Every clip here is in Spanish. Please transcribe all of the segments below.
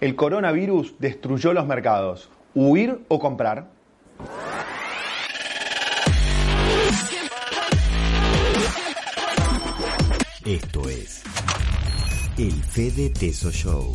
El coronavirus destruyó los mercados. ¿Huir o comprar? Esto es el Fede Teso Show.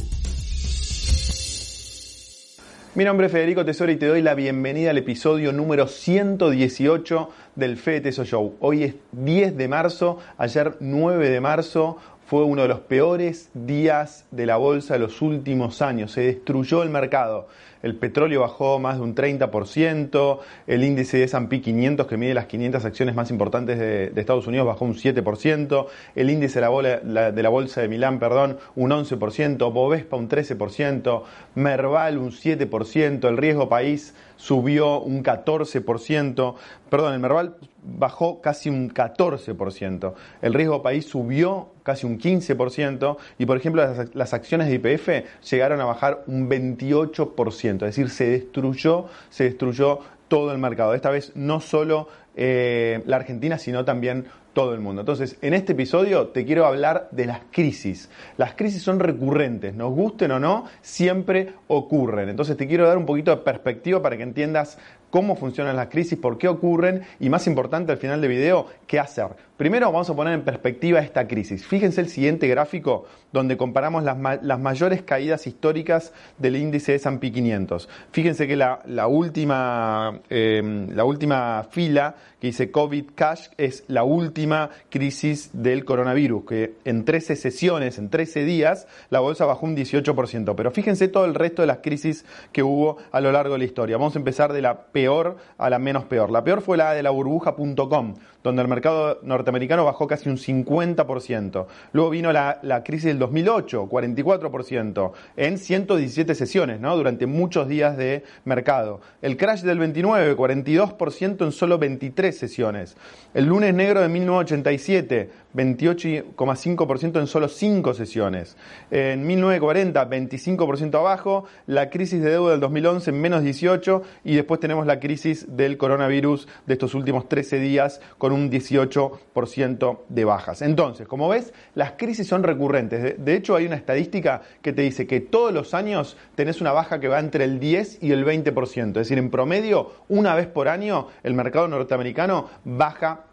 Mi nombre es Federico Tesoro y te doy la bienvenida al episodio número 118 del Fede Teso Show. Hoy es 10 de marzo, ayer 9 de marzo fue uno de los peores días de la bolsa de los últimos años. Se destruyó el mercado. El petróleo bajó más de un 30%, el índice de S&P 500 que mide las 500 acciones más importantes de, Estados Unidos bajó un 7%, el índice de la, bolsa de Milán, perdón, un 11%, Bovespa un 13%, Merval un 7%, el riesgo país subió un 14%, perdón, el Merval bajó casi un 14%, el riesgo país subió casi un 15% y por ejemplo las, acciones de IPF llegaron a bajar un 28%, es decir, se destruyó, se destruyó todo el mercado. Esta vez no solo eh, la Argentina, sino también todo el mundo. Entonces, en este episodio te quiero hablar de las crisis. Las crisis son recurrentes, nos gusten o no, siempre ocurren. Entonces, te quiero dar un poquito de perspectiva para que entiendas cómo funcionan las crisis, por qué ocurren y más importante al final del video, qué hacer. Primero vamos a poner en perspectiva esta crisis. Fíjense el siguiente gráfico donde comparamos las, mayores caídas históricas del índice de S&P 500. Fíjense que la, última, em, la última fila que dice COVID Cash es la última crisis del coronavirus, que en 13 sesiones, en 13 días, la bolsa bajó un 18%. Pero fíjense todo el resto de las crisis que hubo a lo largo de la historia. Vamos a empezar de la peor a la menos peor. La peor fue la de la burbuja.com, donde el mercado norteamericano bajó casi un 50%. Luego vino la, crisis del 2008, 44%, en 117 sesiones, ¿no? Durante muchos días de mercado. El crash del 29, 42% en solo 23 sesiones. El lunes negro de 1987, 28,5% en solo 5 sesiones. En 1940, 25% abajo. La crisis de deuda del 2011 en menos 18. Y después tenemos la crisis del coronavirus de estos últimos 13 días con un 18% de bajas. Entonces, como ves, las crisis son recurrentes. De hecho, hay una estadística que te dice que todos los años tenés una baja que va entre el 10 y el 20%. Es decir, en promedio, una vez por año, el mercado norteamericano baja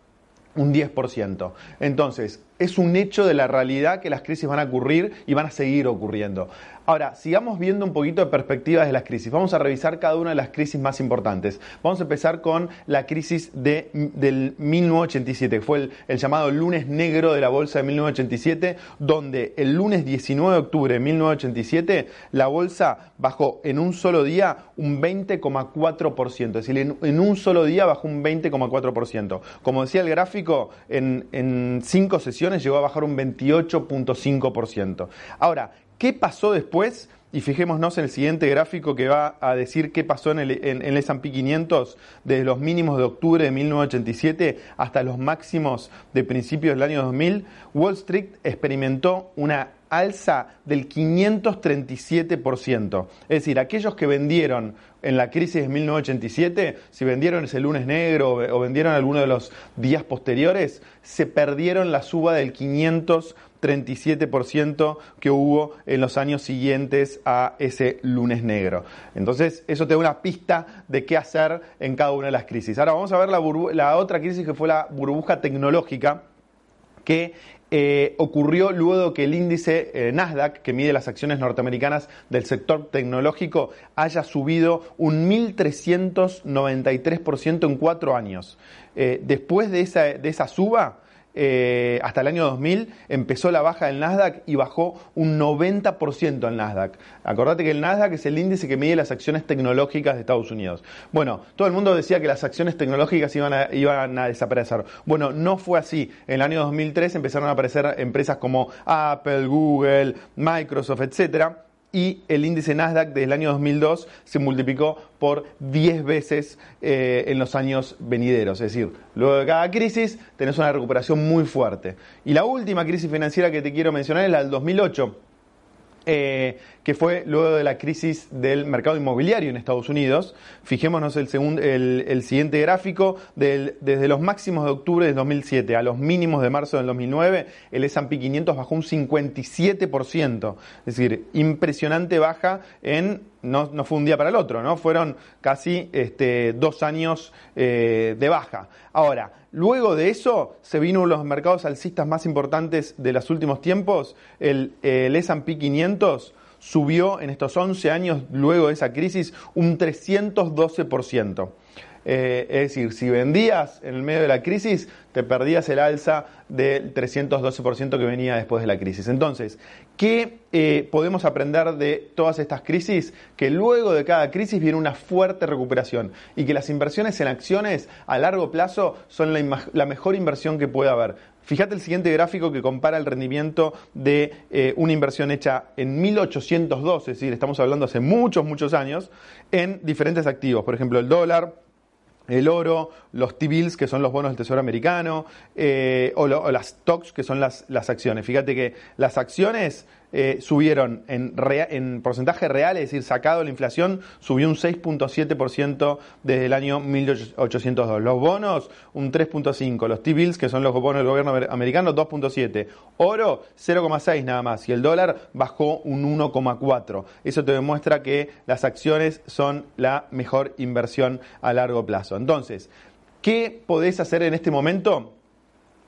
un 10%. Entonces, es un hecho de la realidad que las crisis van a ocurrir y van a seguir ocurriendo. Ahora, sigamos viendo un poquito de perspectivas de las crisis. Vamos a revisar cada una de las crisis más importantes. Vamos a empezar con la crisis de, del 1987, que fue el, llamado lunes negro de la bolsa de 1987, donde el lunes 19 de octubre de 1987 la bolsa bajó en un solo día un 20,4%. Es decir, en, un solo día bajó un 20,4%. Como decía el gráfico, en, en cinco sesiones llegó a bajar un 28,5%. Ahora, ¿Qué pasó después? Y fijémonos en el siguiente gráfico que va a decir qué pasó en el, en, el S&P 500 desde los mínimos de octubre de 1987 hasta los máximos de principios del año 2000. Wall Street experimentó una alza del 537%. Es decir, aquellos que vendieron en la crisis de 1987, si vendieron ese lunes negro o vendieron alguno de los días posteriores, se perdieron la suba del 537%. 37% que hubo en los años siguientes a ese lunes negro. Entonces, eso te da una pista de qué hacer en cada una de las crisis. Ahora vamos a ver la, otra crisis que fue la burbuja tecnológica que eh, ocurrió luego que el índice eh, Nasdaq, que mide las acciones norteamericanas del sector tecnológico, haya subido un 1.393% en cuatro años. Eh, después de esa suba, eh, hasta el año 2000 empezó la baja del Nasdaq y bajó un 90% el Nasdaq. Acordate que el Nasdaq es el índice que mide las acciones tecnológicas de Estados Unidos. Bueno, todo el mundo decía que las acciones tecnológicas iban a, iban a desaparecer. Bueno, no fue así. En el año 2003 empezaron a aparecer empresas como Apple, Google, Microsoft, etcétera y el índice Nasdaq desde el año 2002 se multiplicó por 10 veces eh, en los años venideros. Es decir, luego de cada crisis tenés una recuperación muy fuerte. Y la última crisis financiera que te quiero mencionar es la del 2008. Eh, que fue luego de la crisis del mercado inmobiliario en Estados Unidos. Fijémonos el, el, siguiente gráfico, desde los máximos de octubre del 2007 a los mínimos de marzo del 2009, el S&P 500 bajó un 57%, es decir, impresionante baja en no, fue un día para el otro, ¿no? Fueron casi este, dos años eh, de baja. Ahora, luego de eso se vino uno de los mercados alcistas más importantes de los últimos tiempos, el, el S&P 500 subió en estos 11 años luego de esa crisis un 312%. Eh, es decir, si vendías en el medio de la crisis, te perdías el alza del 312% que venía después de la crisis. Entonces, ¿qué eh, podemos aprender de todas estas crisis? Que luego de cada crisis viene una fuerte recuperación y que las inversiones en acciones a largo plazo son la, mejor inversión que puede haber. Fíjate el siguiente gráfico que compara el rendimiento de eh, una inversión hecha en 1812, es decir, estamos hablando hace muchos, muchos años, en diferentes activos. Por ejemplo, el dólar, el oro, los T-bills, que son los bonos del Tesoro americano, eh, o, las stocks, que son las, las acciones. Fíjate que las acciones eh, subieron en, en, porcentaje real, es decir, sacado la inflación, subió un 6.7% desde el año 1802. Los bonos, un 3.5%. Los T-bills, que son los bonos del gobierno americano, 2.7%. Oro, 0.6% nada más. Y el dólar bajó un 1.4%. Eso te demuestra que las acciones son la mejor inversión a largo plazo. Entonces, ¿qué podés hacer en este momento?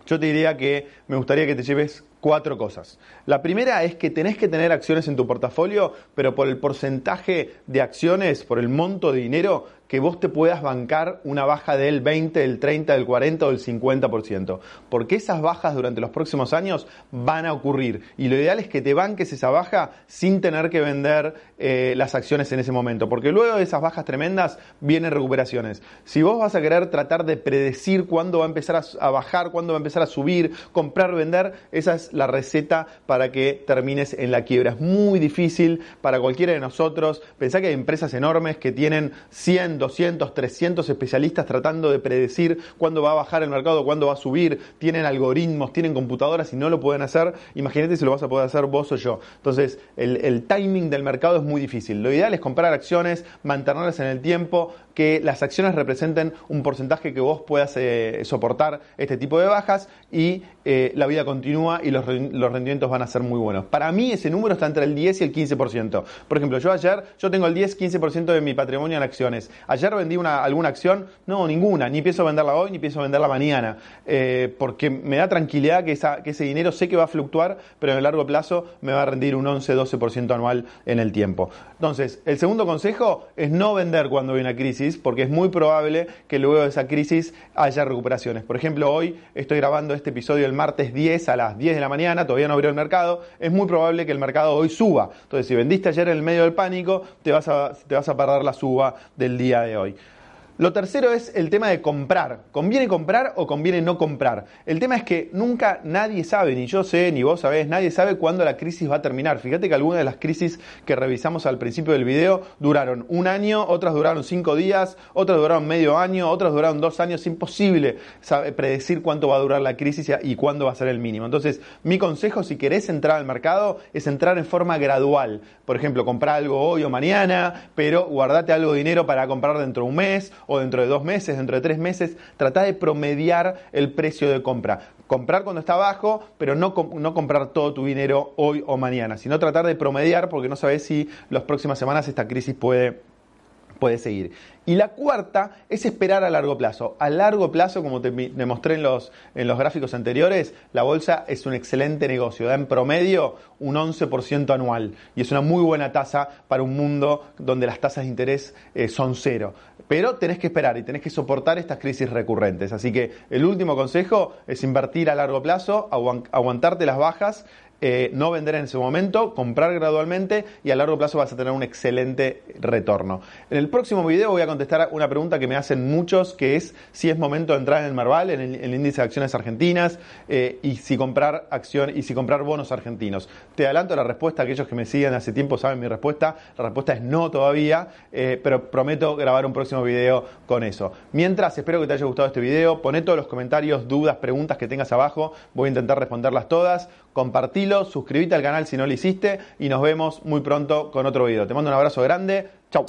Yo te diría que me gustaría que te lleves cuatro cosas. La primera es que tenés que tener acciones en tu portafolio, pero por el porcentaje de acciones, por el monto de dinero que vos te puedas bancar una baja del 20, del 30, del 40 o del 50%. Porque esas bajas durante los próximos años van a ocurrir. Y lo ideal es que te banques esa baja sin tener que vender eh, las acciones en ese momento. Porque luego de esas bajas tremendas vienen recuperaciones. Si vos vas a querer tratar de predecir cuándo va a empezar a, bajar, cuándo va a empezar a subir, comprar, vender, esa es la receta para que termines en la quiebra. Es muy difícil para cualquiera de nosotros. Pensá que hay empresas enormes que tienen 100, 200, 300 especialistas tratando de predecir cuándo va a bajar el mercado, cuándo va a subir, tienen algoritmos, tienen computadoras y no lo pueden hacer, imagínate si lo vas a poder hacer vos o yo. Entonces, el, timing del mercado es muy difícil. Lo ideal es comprar acciones, mantenerlas en el tiempo, que las acciones representen un porcentaje que vos puedas eh, soportar este tipo de bajas y eh, la vida continúa y los, los, rendimientos van a ser muy buenos. Para mí ese número está entre el 10 y el 15%. Por ejemplo, yo ayer, yo tengo el 10-15% de mi patrimonio en acciones. ¿Ayer vendí una, alguna acción? No, ninguna. Ni pienso venderla hoy, ni pienso venderla mañana. Eh, porque me da tranquilidad que, esa, que ese dinero sé que va a fluctuar, pero en el largo plazo me va a rendir un 11-12% anual en el tiempo. Entonces, el segundo consejo es no vender cuando hay una crisis, porque es muy probable que luego de esa crisis haya recuperaciones. Por ejemplo, hoy estoy grabando este episodio el martes 10 a las 10 de la mañana, todavía no abrió el mercado. Es muy probable que el mercado hoy suba. Entonces, si vendiste ayer en el medio del pánico, te vas a, te vas a perder la suba del día de hoy. Lo tercero es el tema de comprar. ¿Conviene comprar o conviene no comprar? El tema es que nunca nadie sabe, ni yo sé, ni vos sabés, nadie sabe cuándo la crisis va a terminar. Fíjate que algunas de las crisis que revisamos al principio del video duraron un año, otras duraron cinco días, otras duraron medio año, otras duraron dos años. Es imposible predecir cuánto va a durar la crisis y cuándo va a ser el mínimo. Entonces, mi consejo, si querés entrar al mercado, es entrar en forma gradual. Por ejemplo, comprar algo hoy o mañana, pero guardate algo de dinero para comprar dentro de un mes o dentro de dos meses, dentro de tres meses, trata de promediar el precio de compra. Comprar cuando está bajo, pero no, no comprar todo tu dinero hoy o mañana, sino tratar de promediar porque no sabes si las próximas semanas esta crisis puede puede seguir. Y la cuarta es esperar a largo plazo. A largo plazo, como te demostré en los, en los gráficos anteriores, la bolsa es un excelente negocio. Da en promedio un 11% anual. Y es una muy buena tasa para un mundo donde las tasas de interés eh, son cero. Pero tenés que esperar y tenés que soportar estas crisis recurrentes. Así que el último consejo es invertir a largo plazo, aguantarte las bajas eh, no vender en ese momento, comprar gradualmente y a largo plazo vas a tener un excelente retorno. En el próximo video voy a contestar una pregunta que me hacen muchos, que es si es momento de entrar en el Marval, en el, índice de acciones argentinas, eh, y si comprar acción y si comprar bonos argentinos. Te adelanto la respuesta, aquellos que me siguen hace tiempo saben mi respuesta. La respuesta es no todavía, eh, pero prometo grabar un próximo video con eso. Mientras, espero que te haya gustado este video. Poné todos los comentarios, dudas, preguntas que tengas abajo. Voy a intentar responderlas todas. Compartí suscríbete al canal si no lo hiciste y nos vemos muy pronto con otro video. Te mando un abrazo grande. Chau.